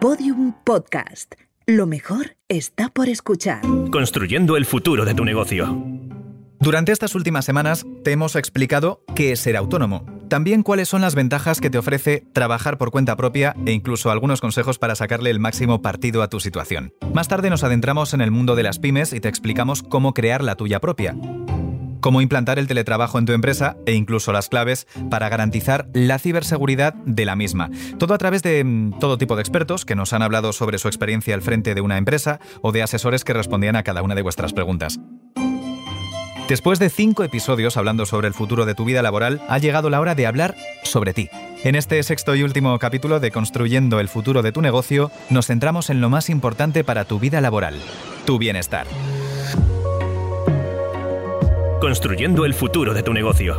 Podium Podcast. Lo mejor está por escuchar. Construyendo el futuro de tu negocio. Durante estas últimas semanas te hemos explicado qué es ser autónomo, también cuáles son las ventajas que te ofrece trabajar por cuenta propia e incluso algunos consejos para sacarle el máximo partido a tu situación. Más tarde nos adentramos en el mundo de las pymes y te explicamos cómo crear la tuya propia cómo implantar el teletrabajo en tu empresa e incluso las claves para garantizar la ciberseguridad de la misma. Todo a través de mm, todo tipo de expertos que nos han hablado sobre su experiencia al frente de una empresa o de asesores que respondían a cada una de vuestras preguntas. Después de cinco episodios hablando sobre el futuro de tu vida laboral, ha llegado la hora de hablar sobre ti. En este sexto y último capítulo de Construyendo el futuro de tu negocio, nos centramos en lo más importante para tu vida laboral, tu bienestar. Construyendo el futuro de tu negocio.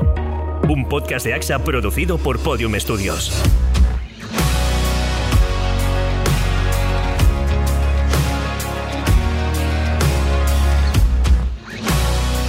Un podcast de AXA producido por Podium Studios.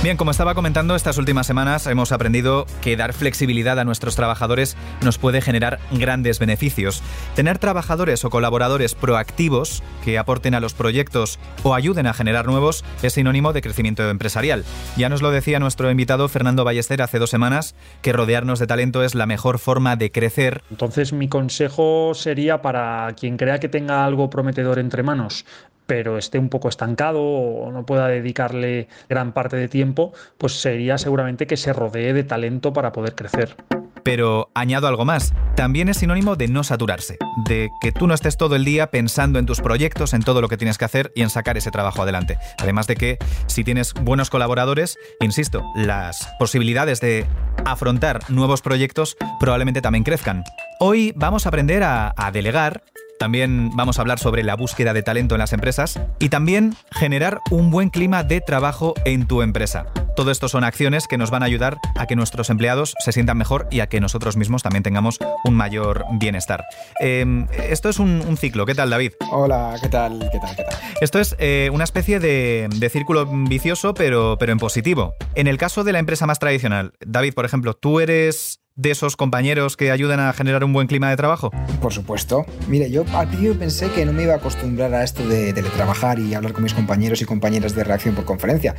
Bien, como estaba comentando, estas últimas semanas hemos aprendido que dar flexibilidad a nuestros trabajadores nos puede generar grandes beneficios. Tener trabajadores o colaboradores proactivos que aporten a los proyectos o ayuden a generar nuevos es sinónimo de crecimiento empresarial. Ya nos lo decía nuestro invitado Fernando Ballester hace dos semanas, que rodearnos de talento es la mejor forma de crecer. Entonces mi consejo sería para quien crea que tenga algo prometedor entre manos, pero esté un poco estancado o no pueda dedicarle gran parte de tiempo, pues sería seguramente que se rodee de talento para poder crecer. Pero añado algo más, también es sinónimo de no saturarse, de que tú no estés todo el día pensando en tus proyectos, en todo lo que tienes que hacer y en sacar ese trabajo adelante. Además de que si tienes buenos colaboradores, insisto, las posibilidades de afrontar nuevos proyectos probablemente también crezcan. Hoy vamos a aprender a, delegar también vamos a hablar sobre la búsqueda de talento en las empresas y también generar un buen clima de trabajo en tu empresa. Todo esto son acciones que nos van a ayudar a que nuestros empleados se sientan mejor y a que nosotros mismos también tengamos un mayor bienestar. Em, esto es un, ciclo. ¿Qué tal, David? Hola, ¿qué tal? ¿Qué tal? ¿Qué tal? Esto es eh, una especie de, de, círculo vicioso, pero, pero en positivo. En el caso de la empresa más tradicional, David, por ejemplo, tú eres de esos compañeros que ayudan a generar un buen clima de trabajo? Por supuesto. Mire, yo al principio pensé que no me iba a acostumbrar a esto de teletrabajar y hablar con mis compañeros y compañeras de reacción por conferencia.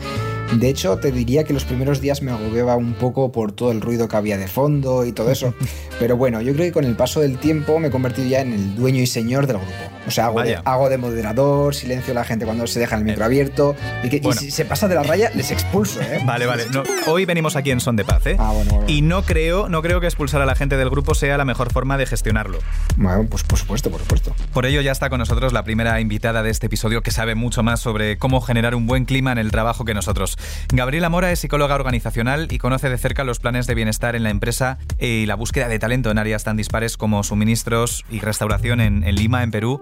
De hecho, te diría que los primeros días me agobiaba un poco por todo el ruido que había de fondo y todo eso. Pero bueno, yo creo que con el paso del tiempo me he convertido ya en el dueño y señor del grupo. O sea, hago, de, hago de, moderador, silencio a la gente cuando se deja el micro abierto. Y, que, si se pasa de la raya, les expulso, ¿eh? Vale, vale. hoy venimos aquí en Son de Paz, ¿eh? Ah, bueno, Y no creo, no creo que expulsar a la gente del grupo sea la mejor forma de gestionarlo. Bueno, pues por supuesto, por supuesto. Por ello ya está con nosotros la primera invitada de este episodio que sabe mucho más sobre cómo generar un buen clima en el trabajo que nosotros. Gabriela Mora es psicóloga organizacional y conoce de cerca los planes de bienestar en la empresa y la búsqueda de talento en áreas tan dispares como suministros y restauración en, en Lima, en Perú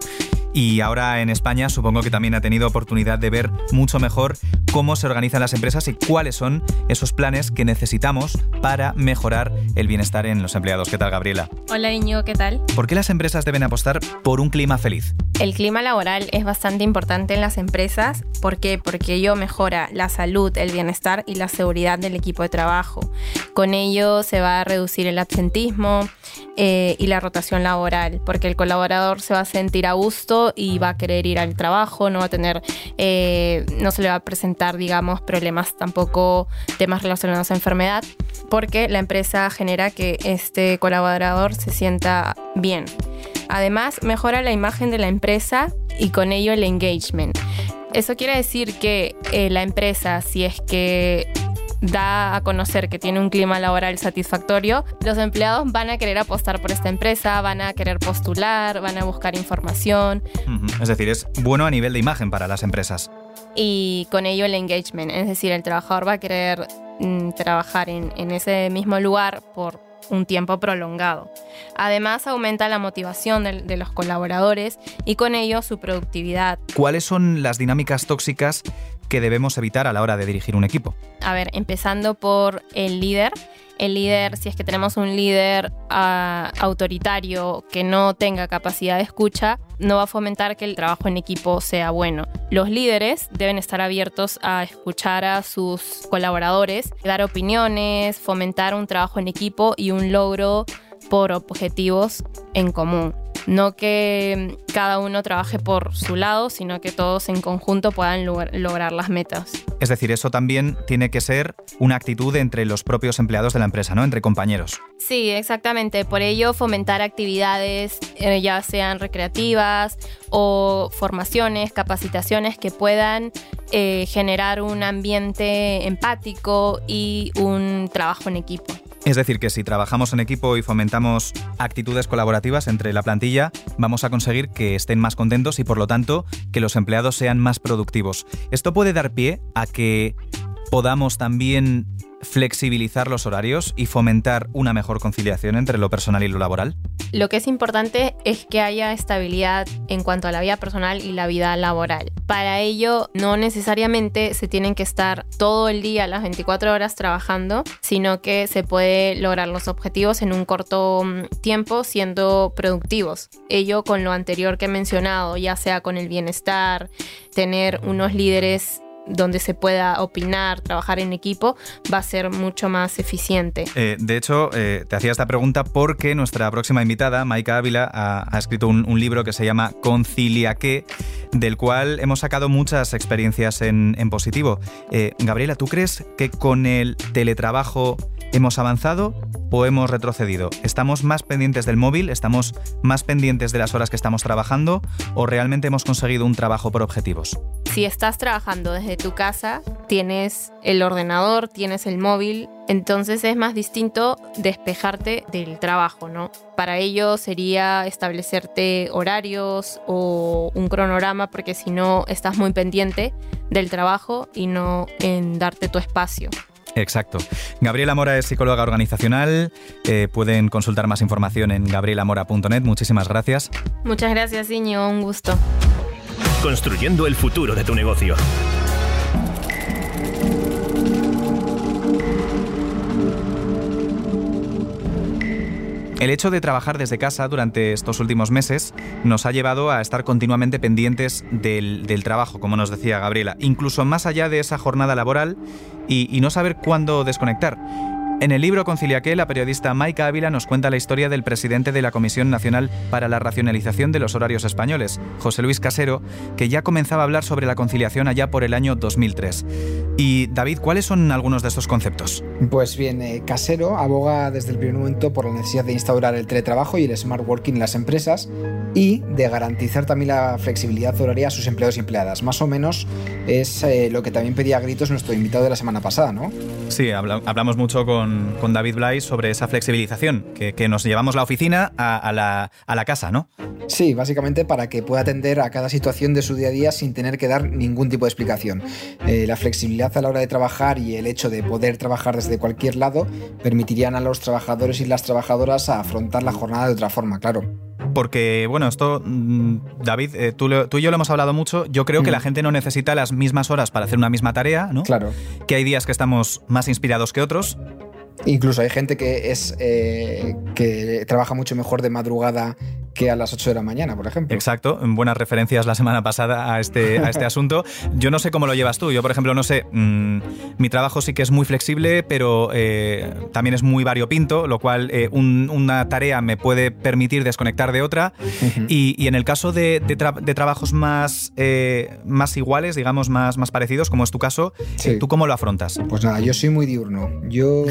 y ahora en España supongo que también ha tenido oportunidad de ver mucho mejor cómo se organizan las empresas y cuáles son esos planes que necesitamos para mejorar el bienestar en los empleados. ¿Qué tal, Gabriela? Hola, Iñigo, ¿qué tal? ¿Por qué las empresas deben apostar por un clima feliz? El clima laboral es bastante importante en las empresas. ¿Por qué? Porque ello mejora la salud, el bienestar y la seguridad del equipo de trabajo. Con ello se va a reducir el absentismo eh, y la rotación laboral, porque el colaborador se va a sentir a gusto y va a querer ir al trabajo, no va a tener, eh, no se le va a presentar, digamos, problemas tampoco, temas relacionados a enfermedad, porque la empresa genera que este colaborador se sienta bien. Además, mejora la imagen de la empresa y con ello el engagement. Eso quiere decir que eh, la empresa, si es que da a conocer que tiene un clima laboral satisfactorio, los empleados van a querer apostar por esta empresa, van a querer postular, van a buscar información. Es decir, es bueno a nivel de imagen para las empresas. Y con ello el engagement, es decir, el trabajador va a querer mm, trabajar en, en ese mismo lugar por un tiempo prolongado. Además, aumenta la motivación de, de, los colaboradores y con ello su productividad. ¿Cuáles son las dinámicas tóxicas que debemos evitar a la hora de dirigir un equipo? A ver, empezando por el líder. El líder, si es que tenemos un líder uh, autoritario que no tenga capacidad de escucha, no va a fomentar que el trabajo en equipo sea bueno. Los líderes deben estar abiertos a escuchar a sus colaboradores, dar opiniones, fomentar un trabajo en equipo y un logro por objetivos en común. No que cada uno trabaje por su lado, sino que todos en conjunto puedan lograr las metas. Es decir, eso también tiene que ser una actitud entre los propios empleados de la empresa, ¿no? Entre compañeros. Sí, exactamente. Por ello, fomentar actividades, eh, ya sean recreativas o formaciones, capacitaciones que puedan eh, generar un ambiente empático y un trabajo en equipo. Es decir, que si trabajamos en equipo y fomentamos actitudes colaborativas entre la plantilla, vamos a conseguir que estén más contentos y por lo tanto que los empleados sean más productivos. Esto puede dar pie a que podamos también flexibilizar los horarios y fomentar una mejor conciliación entre lo personal y lo laboral? Lo que es importante es que haya estabilidad en cuanto a la vida personal y la vida laboral. Para ello, no necesariamente se tienen que estar todo el día, las 24 horas trabajando, sino que se puede lograr los objetivos en un corto mm, tiempo siendo productivos. Ello con lo anterior que he mencionado, ya sea con el bienestar, tener unos líderes donde se pueda opinar, trabajar en equipo, va a ser mucho más eficiente. Eh, de hecho, eh, te hacía esta pregunta porque nuestra próxima invitada, Maika Ávila, ha, escrito un, libro que se llama Concilia qué, del cual hemos sacado muchas experiencias en, positivo. Eh, Gabriela, ¿tú crees que con el teletrabajo hemos avanzado o hemos retrocedido? ¿Estamos más pendientes del móvil? ¿Estamos más pendientes de las horas que estamos trabajando? ¿O realmente hemos conseguido un trabajo por objetivos? Si estás trabajando desde tu casa, tienes el ordenador, tienes el móvil, entonces es más distinto despejarte del trabajo, ¿no? Para ello sería establecerte horarios o un cronograma, porque si no estás muy pendiente del trabajo y no en darte tu espacio. Exacto. Gabriela Mora es psicóloga organizacional. Eh, pueden consultar más información en gabrielamora.net. Muchísimas gracias. Muchas gracias, Iño. Un gusto. Construyendo el futuro de tu negocio. El hecho de trabajar desde casa durante estos últimos meses nos ha llevado a estar continuamente pendientes del, trabajo, como nos decía Gabriela, incluso más allá de esa jornada laboral y no saber cuándo desconectar. En el libro Conciliaque, la periodista Maika Ávila nos cuenta la historia del presidente de la Comisión Nacional para la Racionalización de los Horarios Españoles, José Luis Casero, que ya comenzaba a hablar sobre la conciliación allá por el año 2003. Y David, ¿cuáles son algunos de estos conceptos? Pues bien, eh, Casero aboga desde el primer momento por la necesidad de instaurar el teletrabajo y el smart working en las empresas y de garantizar también la flexibilidad horaria a sus empleados y empleadas. Más o menos es eh, lo que también pedía a gritos nuestro invitado de la semana pasada, ¿no? Sí, hablamos mucho con, con David Blay sobre esa flexibilización, que, nos llevamos la oficina a, la, a, la, casa, ¿no? Sí, básicamente para que pueda atender a cada situación de su día a día sin tener que dar ningún tipo de explicación. Eh, la flexibilidad a la hora de trabajar y el hecho de poder trabajar desde cualquier lado permitirían a los trabajadores y las trabajadoras afrontar la jornada de otra forma, claro. Porque, bueno, esto, mm, David, eh, tú, y yo lo hemos hablado mucho. Yo creo que la gente no necesita las mismas horas para hacer una misma tarea, ¿no? Claro. Que hay días que estamos más inspirados que otros. Incluso hay gente que es eh, que trabaja mucho mejor de madrugada que a las 8 de la mañana, por ejemplo. Exacto, buenas referencias la semana pasada a este, a este asunto. Yo no sé cómo lo llevas tú, yo por ejemplo no sé, mm, mi trabajo sí que es muy flexible, pero eh, también es muy variopinto, lo cual eh, una tarea me puede permitir desconectar de otra. y, en el caso de, trabajos más, eh, más iguales, digamos, más, más parecidos, como es tu caso, ¿tú cómo lo afrontas? Pues nada, yo soy muy diurno. Yo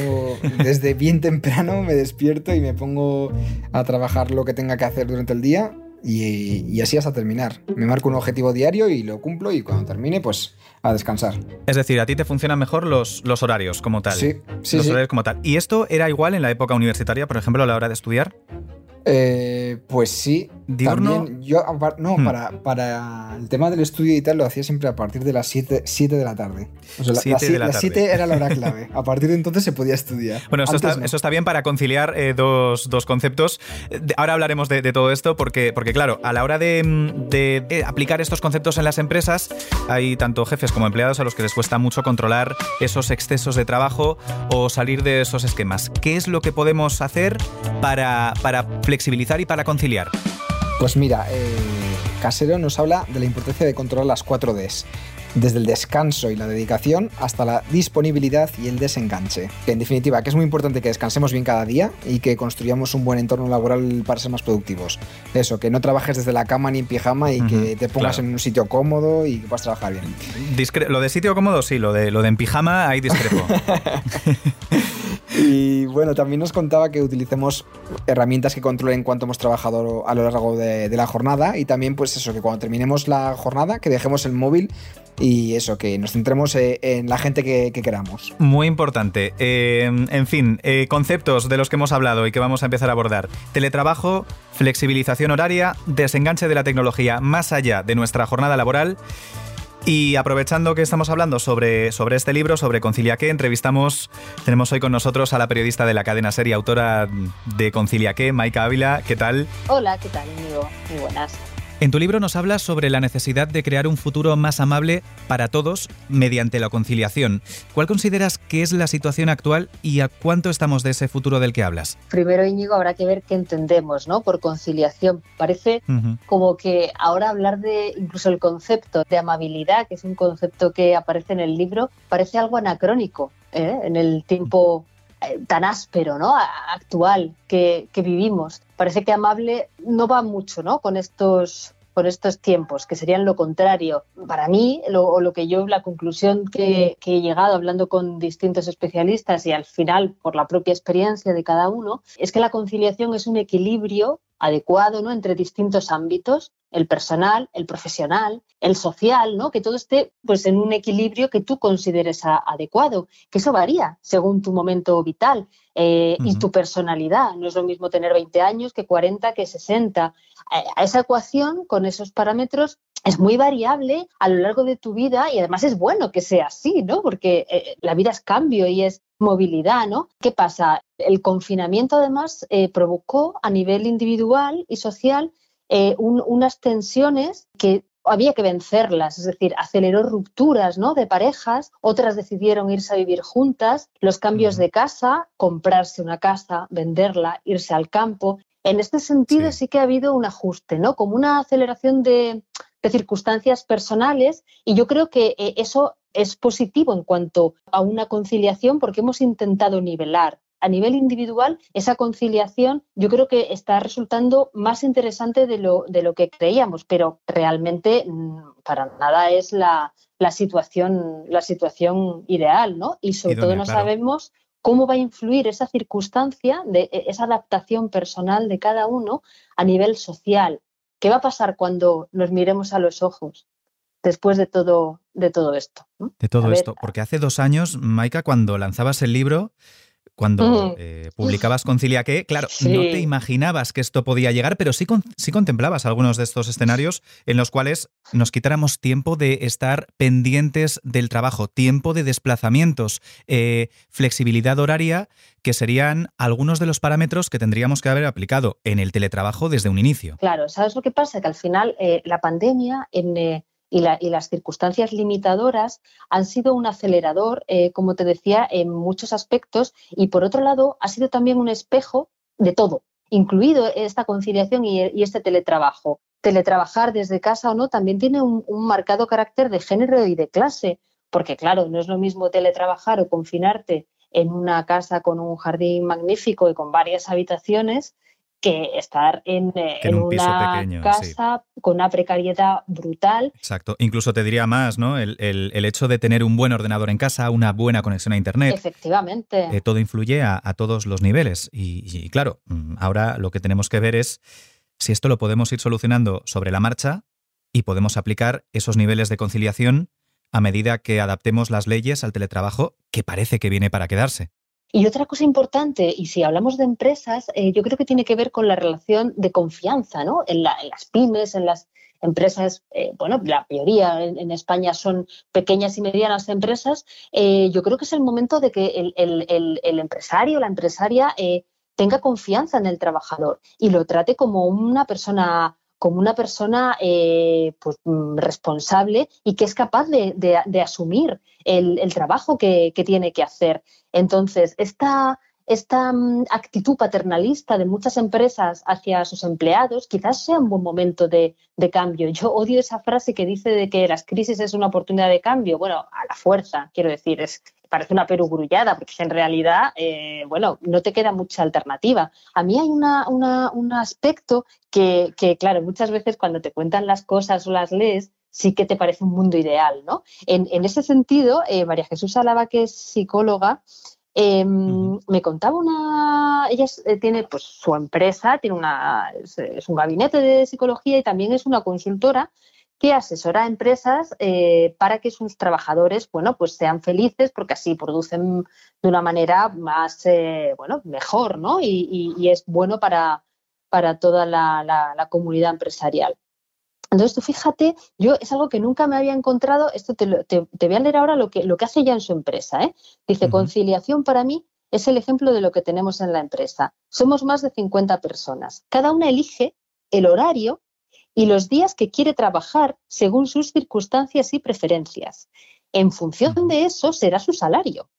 desde bien temprano me despierto y me pongo a trabajar lo que tenga que hacer durante el día y, así hasta terminar. Me marco un objetivo diario y lo cumplo y cuando termine, pues a descansar. Es decir, a ti te funcionan mejor los, los horarios como tal. Sí, sí. Los horarios como tal. ¿Y esto era igual en la época universitaria, por ejemplo, a la hora de estudiar? Eh, pues sí. ¿Diurno? yo, no, hmm. para, para el tema del estudio y tal lo hacía siempre a partir de las 7, de la tarde. O sea, la, 7 era la hora clave. A partir de entonces se podía estudiar. Bueno, eso, está, eso está, bien para conciliar eh, dos, dos, conceptos. Ahora hablaremos de, todo esto porque, porque, claro, a la hora de, de, aplicar estos conceptos en las empresas, hay tanto jefes como empleados a los que les cuesta mucho controlar esos excesos de trabajo o salir de esos esquemas. ¿Qué es lo que podemos hacer para, para flexibilizar y para conciliar? Pues mira, eh, Casero nos habla de la importancia de controlar las 4 Ds, desde el descanso y la dedicación hasta la disponibilidad y el desenganche. Que en definitiva, que es muy importante que descansemos bien cada día y que construyamos un buen entorno laboral para ser más productivos. Eso, que no trabajes desde la cama ni en pijama y que te pongas en un sitio cómodo y que puedas trabajar bien. lo de sitio cómodo sí, lo de, lo de en pijama ahí discrepo. Y bueno, también nos contaba que utilicemos herramientas que controlen cuánto hemos trabajado a lo largo de, la jornada y también pues eso, que cuando terminemos la jornada, que dejemos el móvil y eso, que nos centremos eh, en la gente que, queramos. Muy importante. Eh, en fin, eh, conceptos de los que hemos hablado y que vamos a empezar a abordar. Teletrabajo, flexibilización horaria, desenganche de la tecnología más allá de nuestra jornada laboral. Y aprovechando que estamos hablando sobre, sobre este libro, sobre Concilia qué, entrevistamos, tenemos hoy con nosotros a la periodista de la cadena serie, autora de Concilia qué, Maika Ávila. ¿Qué tal? Hola, ¿qué tal, amigo? Muy buenas. En tu libro nos hablas sobre la necesidad de crear un futuro más amable para todos mediante la conciliación. ¿Cuál consideras que es la situación actual y a cuánto estamos de ese futuro del que hablas? Primero, Íñigo, habrá que ver qué entendemos ¿no? por conciliación. Parece como que ahora hablar de incluso el concepto de amabilidad, que es un concepto que aparece en el libro, parece algo anacrónico ¿eh? en el tiempo eh, tan áspero, ¿no? actual que, vivimos. Parece que amable no va mucho, ¿no? Con estos con estos tiempos, que serían lo contrario. Para mí, lo, lo que yo, la conclusión que, que, he llegado hablando con distintos especialistas y al final por la propia experiencia de cada uno, es que la conciliación es un equilibrio adecuado ¿no? entre distintos ámbitos, el personal, el profesional, el social, ¿no? que todo esté pues, en un equilibrio que tú consideres adecuado, que eso varía según tu momento vital eh, y tu personalidad. No es lo mismo tener 20 años que 40, que 60. A esa ecuación, con esos parámetros, es muy variable a lo largo de tu vida y además es bueno que sea así, ¿no? Porque eh, la vida es cambio y es movilidad, ¿no? ¿Qué pasa? El confinamiento además eh, provocó a nivel individual y social eh, unas tensiones que había que vencerlas, es decir, aceleró rupturas ¿no? de parejas, otras decidieron irse a vivir juntas, los cambios de casa, comprarse una casa, venderla, irse al campo. En este sentido sí, que ha habido un ajuste, ¿no? Como una aceleración de, de circunstancias personales y yo creo que eh, eso es positivo en cuanto a una conciliación porque hemos intentado nivelar. A nivel individual, esa conciliación yo creo que está resultando más interesante de lo, de lo que creíamos, pero realmente mm, para nada es la, la situación, la situación ideal, ¿no? Y sobre todo no sabemos cómo va a influir esa circunstancia, de e, esa adaptación personal de cada uno a nivel social. ¿Qué va a pasar cuando nos miremos a los ojos después de todo, de todo esto? De todo esto, porque hace dos años, Maika, cuando lanzabas el libro, cuando eh, publicabas Concilia que, claro, no te imaginabas que esto podía llegar, pero sí, sí contemplabas algunos de estos escenarios en los cuales nos quitáramos tiempo de estar pendientes del trabajo, tiempo de desplazamientos, eh, flexibilidad horaria, que serían algunos de los parámetros que tendríamos que haber aplicado en el teletrabajo desde un inicio. Claro, ¿sabes lo que pasa? Que al final eh, la pandemia en y, las circunstancias limitadoras han sido un acelerador, eh, como te decía, en muchos aspectos y por otro lado ha sido también un espejo de todo, incluido esta conciliación y, este teletrabajo. Teletrabajar desde casa o no también tiene un marcado carácter de género y de clase, porque claro, no es lo mismo teletrabajar o confinarte en una casa con un jardín magnífico y con varias habitaciones que estar en, eh, una casa con una precariedad brutal. Exacto. Incluso te diría más, ¿no? El, hecho de tener un buen ordenador en casa, una buena conexión a Internet. Efectivamente. Eh, todo influye a, todos los niveles. Y, claro, mm, ahora lo que tenemos que ver es si esto lo podemos ir solucionando sobre la marcha y podemos aplicar esos niveles de conciliación a medida que adaptemos las leyes al teletrabajo, que parece que viene para quedarse. Y otra cosa importante, y si hablamos de empresas, eh, yo creo que tiene que ver con la relación de confianza, ¿no? En, las pymes, en las empresas, eh, bueno, la mayoría en, España son pequeñas y medianas empresas, eh, yo creo que es el momento de que el, el, el empresario, la empresaria, tenga confianza en el trabajador y lo trate como una persona como una persona eh, pues, mm, responsable y que es capaz de, asumir el, trabajo que, tiene que hacer. Entonces, esta, mm, actitud paternalista de muchas empresas hacia sus empleados, quizás sea un buen momento de, cambio. Yo odio esa frase que dice de que las crisis es una oportunidad de cambio. Bueno, a la fuerza, quiero decir, es, parece una perugrullada, porque en realidad, eh, bueno, no te queda mucha alternativa. A mí hay un aspecto que, claro, muchas veces cuando te cuentan las cosas o las lees, sí que te parece un mundo ideal, ¿no? En, ese sentido, eh, María Jesús Alaba, que es psicóloga, em, me contaba una, ella eh, tiene pues su empresa, tiene una, es, un gabinete de psicología y también es una consultora que asesora a empresas eh, para que sus trabajadores, bueno, pues sean felices porque así producen de una manera más, bueno, mejor, ¿no? Y, es bueno para, para toda la comunidad empresarial. Entonces, tú fíjate, yo es algo que nunca me había encontrado, esto te, voy a leer ahora lo que, lo que hace ya en su empresa. ¿eh? Dice, conciliación para mí es el ejemplo de lo que tenemos en la empresa. Somos más de 50 personas. Cada una elige el horario y los días que quiere trabajar según sus circunstancias y preferencias. En función de eso será su salario.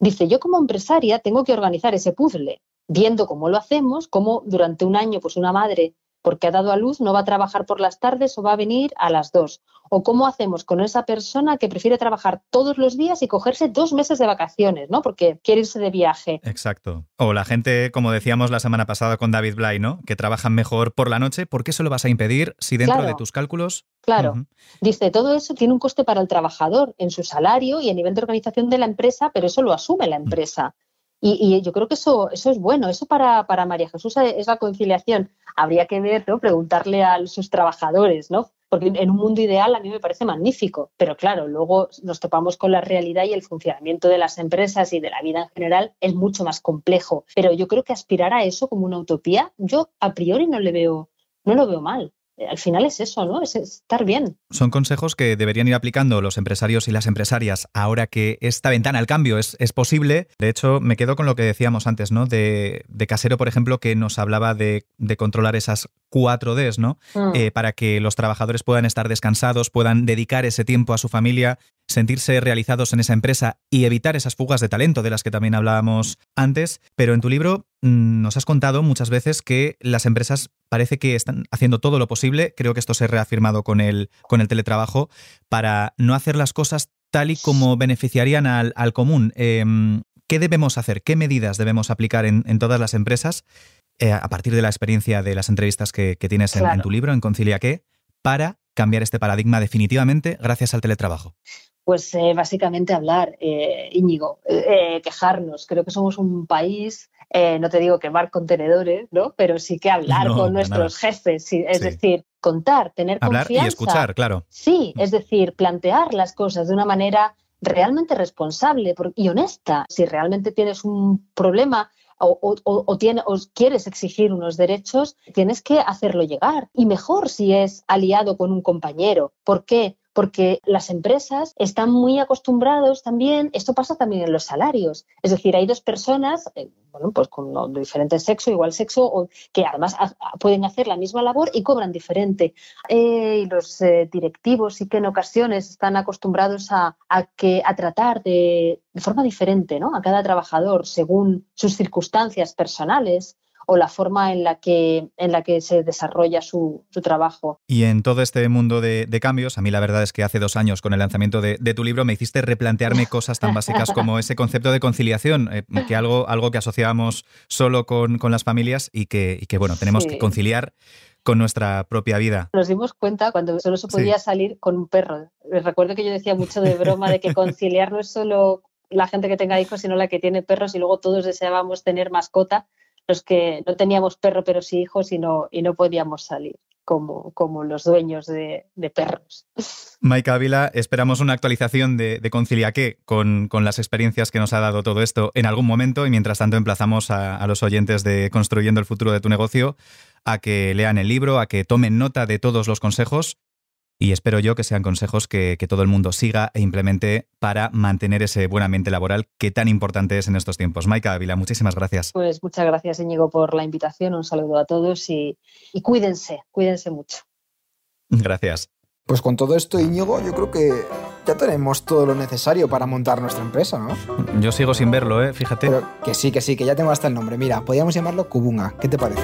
Dice, yo como empresaria tengo que organizar ese puzzle, viendo cómo lo hacemos, cómo durante un año pues una madre porque ha dado a luz, no va a trabajar por las tardes o va a venir a las dos. O cómo hacemos con esa persona que prefiere trabajar todos los días y cogerse dos meses de vacaciones, ¿no? Porque quiere irse de viaje. Exacto. O la gente, como decíamos la semana pasada con David Bly, ¿no? Que trabajan mejor por la noche. ¿Por qué eso lo vas a impedir si dentro de tus cálculos Claro. Dice, todo eso tiene un coste para el trabajador en su salario y a nivel de organización de la empresa, pero eso lo asume la empresa. Y, yo creo que eso, eso es bueno, eso para, para María Jesús es la conciliación. Habría que ver, ¿no? preguntarle a sus trabajadores, ¿no? Porque en un mundo ideal a mí me parece magnífico, pero claro, luego nos topamos con la realidad y el funcionamiento de las empresas y de la vida en general es mucho más complejo. Pero yo creo que aspirar a eso como una utopía, yo a priori no le veo, no lo veo mal. Eh, al final es eso, ¿no? Es estar bien. Son consejos que deberían ir aplicando los empresarios y las empresarias ahora que esta ventana al cambio es, es posible. De hecho, me quedo con lo que decíamos antes, ¿no? De, Casero, por ejemplo, que nos hablaba de, controlar esas cuatro Ds, ¿no? Mm. Eh, para que los trabajadores puedan estar descansados, puedan dedicar ese tiempo a su familia, sentirse realizados en esa empresa y evitar esas fugas de talento de las que también hablábamos antes. Pero en tu libro mm, nos has contado muchas veces que las empresas parece que están haciendo todo lo posible, creo que esto se ha reafirmado con el, con el teletrabajo, para no hacer las cosas tal y como beneficiarían al, común. Em, ¿Qué debemos hacer? ¿Qué medidas debemos aplicar en, todas las empresas eh, a partir de la experiencia de las entrevistas que, tienes en, tu libro, en Concilia qué, para cambiar este paradigma definitivamente gracias al teletrabajo? Pues eh, básicamente hablar, eh, Íñigo, quejarnos. Creo que somos un país eh, no te digo quemar contenedores, ¿no? Pero sí que hablar con nuestros jefes, es decir, contar, tener hablar y escuchar, claro. Sí, es decir, plantear las cosas de una manera realmente responsable y honesta. Si realmente tienes un problema o, o, quieres exigir unos derechos, tienes que hacerlo llegar. Y mejor si es aliado con un compañero. ¿Por qué? Porque las empresas están muy acostumbrados también, esto pasa también en los salarios, es decir, hay dos personas, eh, bueno, pues con diferente sexo, igual sexo, que además pueden hacer la misma labor y cobran diferente. Eh, y los eh, directivos sí que en ocasiones están acostumbrados a, a tratar de, de forma diferente ¿no? a cada trabajador según sus circunstancias personales o la forma en la que, en la que se desarrolla su, trabajo. Y en todo este mundo de, cambios, a mí la verdad es que hace dos años con el lanzamiento de, tu libro me hiciste replantearme cosas tan básicas como ese concepto de conciliación, eh, que algo, algo que asociábamos solo con, las familias y que, que bueno, tenemos que conciliar con nuestra propia vida. Nos dimos cuenta cuando solo se podía salir con un perro. Recuerdo que yo decía mucho de broma de que conciliar no es solo la gente que tenga hijos, sino la que tiene perros y luego todos deseábamos tener mascota los que no teníamos perro pero sí hijos y no, y no podíamos salir. Como, como, los dueños de, perros. Maika Ávila, esperamos una actualización de, de Concilia qué con, con, las experiencias que nos ha dado todo esto en algún momento y mientras tanto emplazamos a los oyentes de Construyendo el futuro de tu negocio a que lean el libro, a que tomen nota de todos los consejos y espero yo que sean consejos que, todo el mundo siga e implemente para mantener ese buen ambiente laboral que tan importante es en estos tiempos. Maika Ávila, muchísimas gracias. Pues muchas gracias, Íñigo, por la invitación. Un saludo a todos y, y cuídense, cuídense mucho. Gracias. Pues con todo esto, Íñigo, yo creo que ya tenemos todo lo necesario para montar nuestra empresa, ¿no? Yo sigo sin verlo, ¿eh? Fíjate. Pero que sí, que sí, que ya tengo hasta el nombre. Mira, podríamos llamarlo Kubunga. ¿Qué te parece?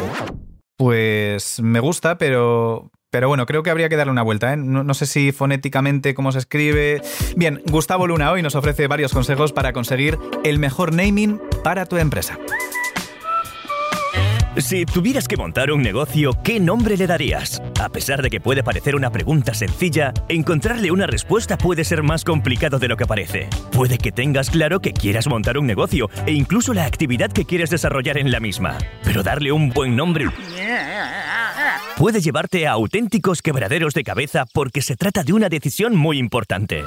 Pues me gusta, pero, pero bueno, creo que habría que darle una vuelta. ¿eh? No, sé si fonéticamente cómo se escribe. Bien, Gustavo Luna hoy nos ofrece varios consejos para conseguir el mejor naming para tu empresa. Si tuvieras que montar un negocio, ¿qué nombre le darías? A pesar de que puede parecer una pregunta sencilla, encontrarle una respuesta puede ser más complicado de lo que parece. Puede que tengas claro que quieras montar un negocio e incluso la actividad que quieres desarrollar en la misma, pero darle un buen nombre puede llevarte a auténticos quebraderos de cabeza porque se trata de una decisión muy importante.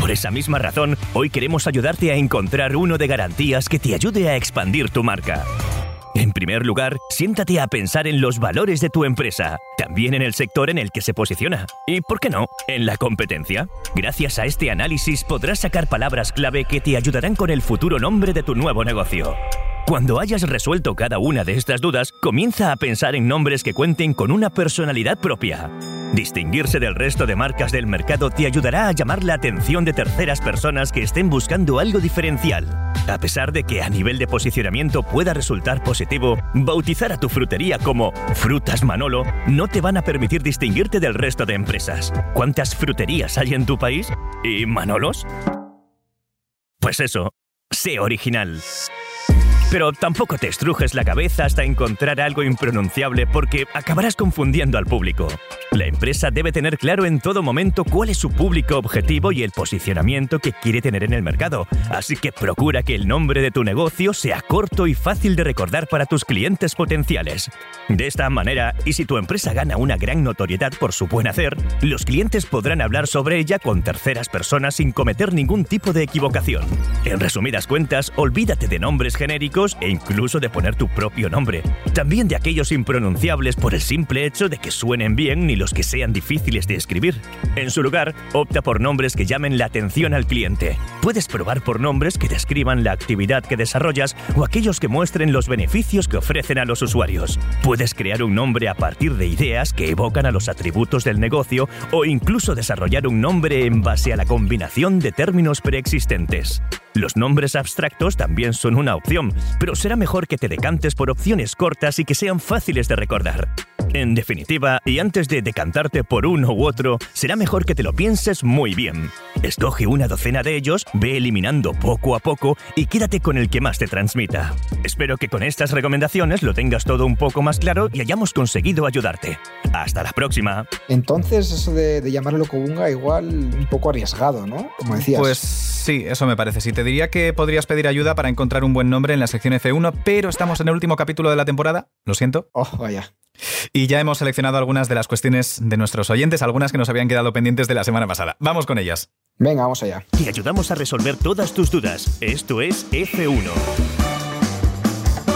Por esa misma razón, hoy queremos ayudarte a encontrar uno de garantías que te ayude a expandir tu marca. En primer lugar, siéntate a pensar en los valores de tu empresa, también en el sector en el que se posiciona y, ¿por qué no?, en la competencia. Gracias a este análisis podrás sacar palabras clave que te ayudarán con el futuro nombre de tu nuevo negocio. Cuando hayas resuelto cada una de estas dudas, comienza a pensar en nombres que cuenten con una personalidad propia. Distinguirse del resto de marcas del mercado te ayudará a llamar la atención de terceras personas que estén buscando algo diferencial. A pesar de que a nivel de posicionamiento pueda resultar positivo, bautizar a tu frutería como Frutas Manolo no te van a permitir distinguirte del resto de empresas. ¿Cuántas fruterías hay en tu país? ¿Y Manolos? Pues eso, sé original. Pero tampoco te estrujes la cabeza hasta encontrar algo impronunciable porque acabarás confundiendo al público. La empresa debe tener claro en todo momento cuál es su público objetivo y el posicionamiento que quiere tener en el mercado, así que procura que el nombre de tu negocio sea corto y fácil de recordar para tus clientes potenciales. De esta manera, y si tu empresa gana una gran notoriedad por su buen hacer, los clientes podrán hablar sobre ella con terceras personas sin cometer ningún tipo de equivocación. En resumidas cuentas, olvídate de nombres genéricos e incluso de poner tu propio nombre. También de aquellos impronunciables por el simple hecho de que suenen bien ni los que sean difíciles de escribir. En su lugar, opta por nombres que llamen la atención al cliente. Puedes probar por nombres que describan la actividad que desarrollas o aquellos que muestren los beneficios que ofrecen a los usuarios. Puedes crear un nombre a partir de ideas que evocan a los atributos del negocio o incluso desarrollar un nombre en base a la combinación de términos preexistentes. Los nombres abstractos también son una opción, pero será mejor que te decantes por opciones cortas y que sean fáciles de recordar. En definitiva, y antes de decantarte por uno u otro, será mejor que te lo pienses muy bien. Escoge una docena de ellos, ve eliminando poco a poco y quédate con el que más te transmita. Espero que con estas recomendaciones lo tengas todo un poco más claro y hayamos conseguido ayudarte. Hasta la próxima. Entonces, eso de, llamarlo Kobunga igual un poco arriesgado, ¿no? Como decías. Pues sí, eso me parece. Si te diría que podrías pedir ayuda para encontrar un buen nombre en la sección F1, pero estamos en el último capítulo de la temporada. Lo siento. Oh, vaya. Y ya hemos seleccionado algunas de las cuestiones de nuestros oyentes, algunas que nos habían quedado pendientes de la semana pasada. Vamos con ellas. Venga, vamos allá. Te ayudamos a resolver todas tus dudas. Esto es F1.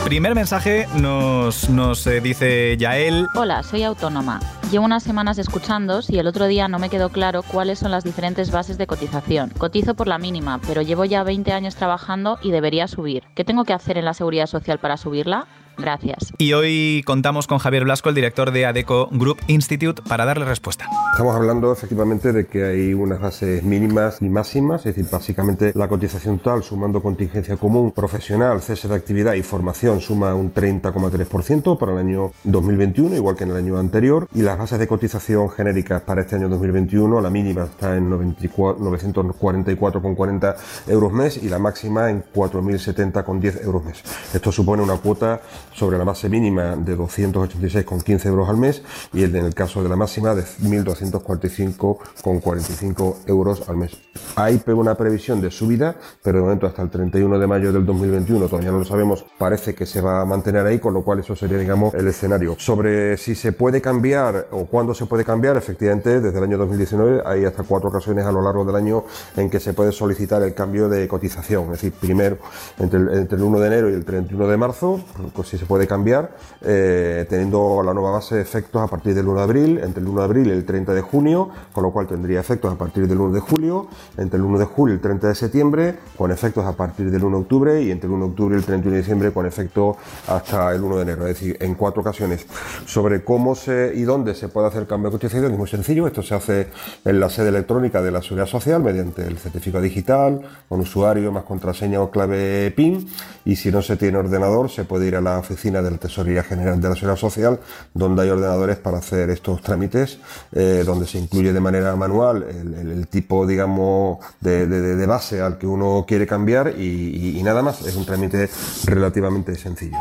Primer mensaje nos, nos eh, dice Yael. Hola, soy autónoma. Llevo unas semanas escuchando y el otro día no me quedó claro cuáles son las diferentes bases de cotización. Cotizo por la mínima, pero llevo ya 20 años trabajando y debería subir. ¿Qué tengo que hacer en la seguridad social para subirla? Gracias. Y hoy contamos con Javier Blasco, el director de ADECO Group Institute, para darle respuesta. Estamos hablando efectivamente de que hay unas bases mínimas y máximas, es decir, básicamente la cotización total sumando contingencia común, profesional, cese de actividad y formación suma un 30,3% para el año 2021, igual que en el año anterior, y las bases de cotización genéricas para este año 2021, la mínima está en 944,40 euros mes y la máxima en 4.070,10 euros mes. Esto supone una cuota sobre la base mínima de 286,15 euros al mes y en el caso de la máxima de 1.245,45 euros al mes. Hay una previsión de subida, pero de momento hasta el 31 de mayo del 2021 todavía no lo sabemos, parece que se va a mantener ahí, con lo cual eso sería, digamos, el escenario. Sobre si se puede cambiar o cuándo se puede cambiar, efectivamente, desde el año 2019 hay hasta cuatro ocasiones a lo largo del año en que se puede solicitar el cambio de cotización, es decir, primero entre el, entre el 1 de enero y el 31 de marzo, pues si se puede cambiar, eh, teniendo la nueva base de efectos a partir del 1 de abril, entre el 1 de abril y el 30 de junio, con lo cual tendría efectos a partir del 1 de julio, entre el 1 de julio y el 30 de septiembre, con efectos a partir del 1 de octubre y entre el 1 de octubre y el 31 de diciembre, con efecto hasta el 1 de enero, es decir, en cuatro ocasiones. Sobre cómo se y dónde se puede hacer cambio de cotización es muy sencillo, esto se hace en la sede electrónica de la Seguridad Social mediante el certificado digital, con usuario más contraseña o clave PIN y si no se tiene ordenador se puede ir a la oficina de la Tesorería General de la Seguridad Social donde hay ordenadores para hacer estos trámites eh, donde se incluye de manera manual el, tipo digamos de, base al que uno quiere cambiar y nada más es un trámite relativamente sencillo.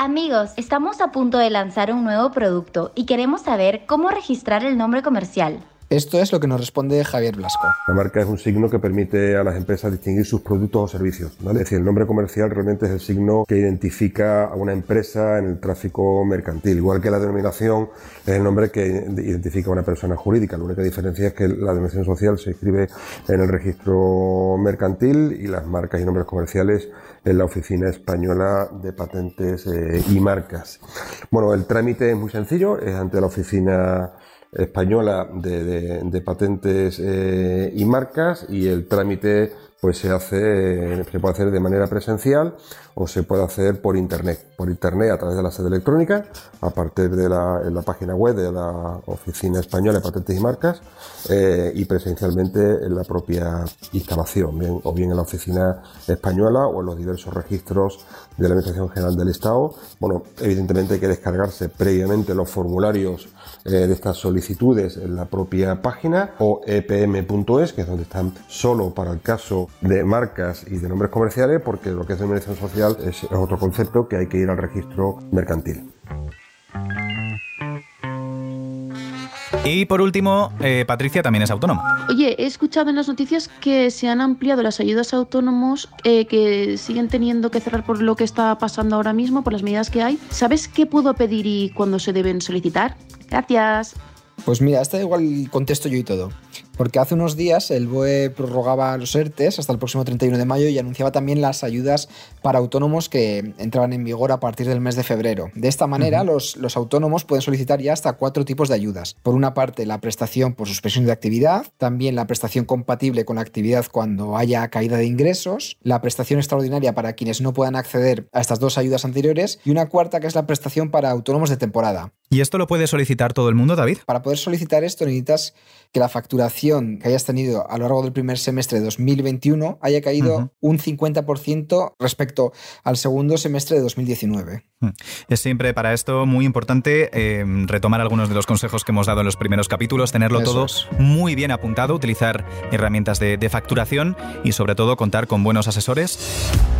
Amigos, estamos a punto de lanzar un nuevo producto y queremos saber cómo registrar el nombre comercial. Esto es lo que nos responde Javier Blasco. La marca es un signo que permite a las empresas distinguir sus productos o servicios. Es decir, el nombre comercial realmente es el signo que identifica a una empresa en el tráfico mercantil. Igual que la denominación es el nombre que identifica a una persona jurídica. La única diferencia es que la denominación social se escribe en el registro mercantil y las marcas y nombres comerciales en la Oficina Española de Patentes eh, y Marcas. Bueno, el trámite es muy sencillo, es ante la Oficina española de, patentes eh, y marcas y el trámite pues se hace se puede hacer de manera presencial o se puede hacer por internet por internet a través de la sede electrónica a partir de la, en la página web de la oficina española de patentes y marcas eh, y presencialmente en la propia instalación bien, o bien en la oficina española o en los diversos registros de la administración general del estado. Bueno evidentemente hay que descargarse previamente los formularios eh, de estas solicitudes en la propia página o epm.es, que es donde están solo para el caso de marcas y de nombres comerciales, porque lo que es denominación social es otro concepto que hay que ir al registro mercantil. Y por último, eh, Patricia también es autónoma. Oye, he escuchado en las noticias que se han ampliado las ayudas a autónomos eh, que siguen teniendo que cerrar por lo que está pasando ahora mismo, por las medidas que hay. ¿Sabes qué puedo pedir y cuándo se deben solicitar? Gracias. Pues mira, está igual contesto yo y todo. Porque hace unos días el BOE prorrogaba los ERTES hasta el próximo 31 de mayo y anunciaba también las ayudas para autónomos que entraban en vigor a partir del mes de febrero. De esta manera, los, los, autónomos pueden solicitar ya hasta cuatro tipos de ayudas. Por una parte, la prestación por suspensión de actividad, también la prestación compatible con la actividad cuando haya caída de ingresos, la prestación extraordinaria para quienes no puedan acceder a estas dos ayudas anteriores y una cuarta que es la prestación para autónomos de temporada. ¿Y esto lo puede solicitar todo el mundo, David? Para poder solicitar esto necesitas que la facturación que hayas tenido a lo largo del primer semestre de 2021 haya caído un 50% respecto al segundo semestre de 2019. Mm. Es siempre para esto muy importante eh, retomar algunos de los consejos que hemos dado en los primeros capítulos, tenerlo todo muy bien apuntado, utilizar herramientas de, facturación y sobre todo contar con buenos asesores.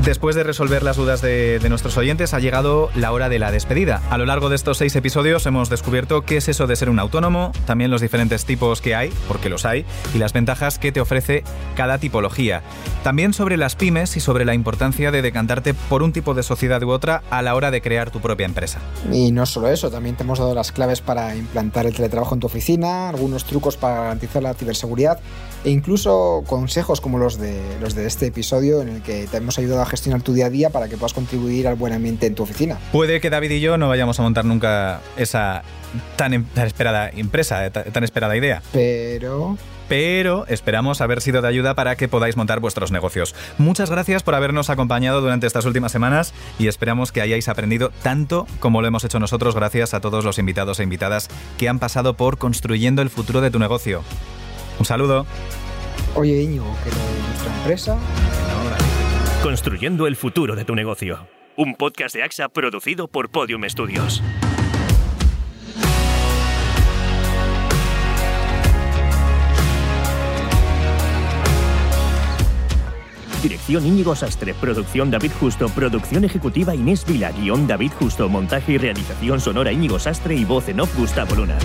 Después de resolver las dudas de, de nuestros oyentes, ha llegado la hora de la despedida. A lo largo de estos seis episodios hemos descubierto qué es eso de ser un autónomo, también los diferentes tipos que hay porque los hay, y las ventajas que te ofrece cada tipología. También sobre las pymes y sobre la importancia de decantarte por un tipo de sociedad u otra a la hora de crear tu propia empresa. Y no solo eso, también te hemos dado las claves para implantar el teletrabajo en tu oficina, algunos trucos para garantizar la ciberseguridad e incluso consejos como los de, los de este episodio en el que te hemos ayudado a gestionar tu día a día para que puedas contribuir al buen ambiente en tu oficina. Puede que David y yo no vayamos a montar nunca esa tan, em, esperada empresa, eh, tan, esperada idea. Pero pero esperamos haber sido de ayuda para que podáis montar vuestros negocios. Muchas gracias por habernos acompañado durante estas últimas semanas y esperamos que hayáis aprendido tanto como lo hemos hecho nosotros gracias a todos los invitados e invitadas que han pasado por construyendo el futuro de tu negocio. Un saludo. Oye, Íñigo, que nuestra empresa. Construyendo el futuro de tu negocio. Un podcast de AXA producido por Podium Studios. Dirección Íñigo Sastre, producción David Justo, producción ejecutiva Inés Vila, guion David Justo, montaje y realización sonora Íñigo Sastre y voz en off Gustavo Luna.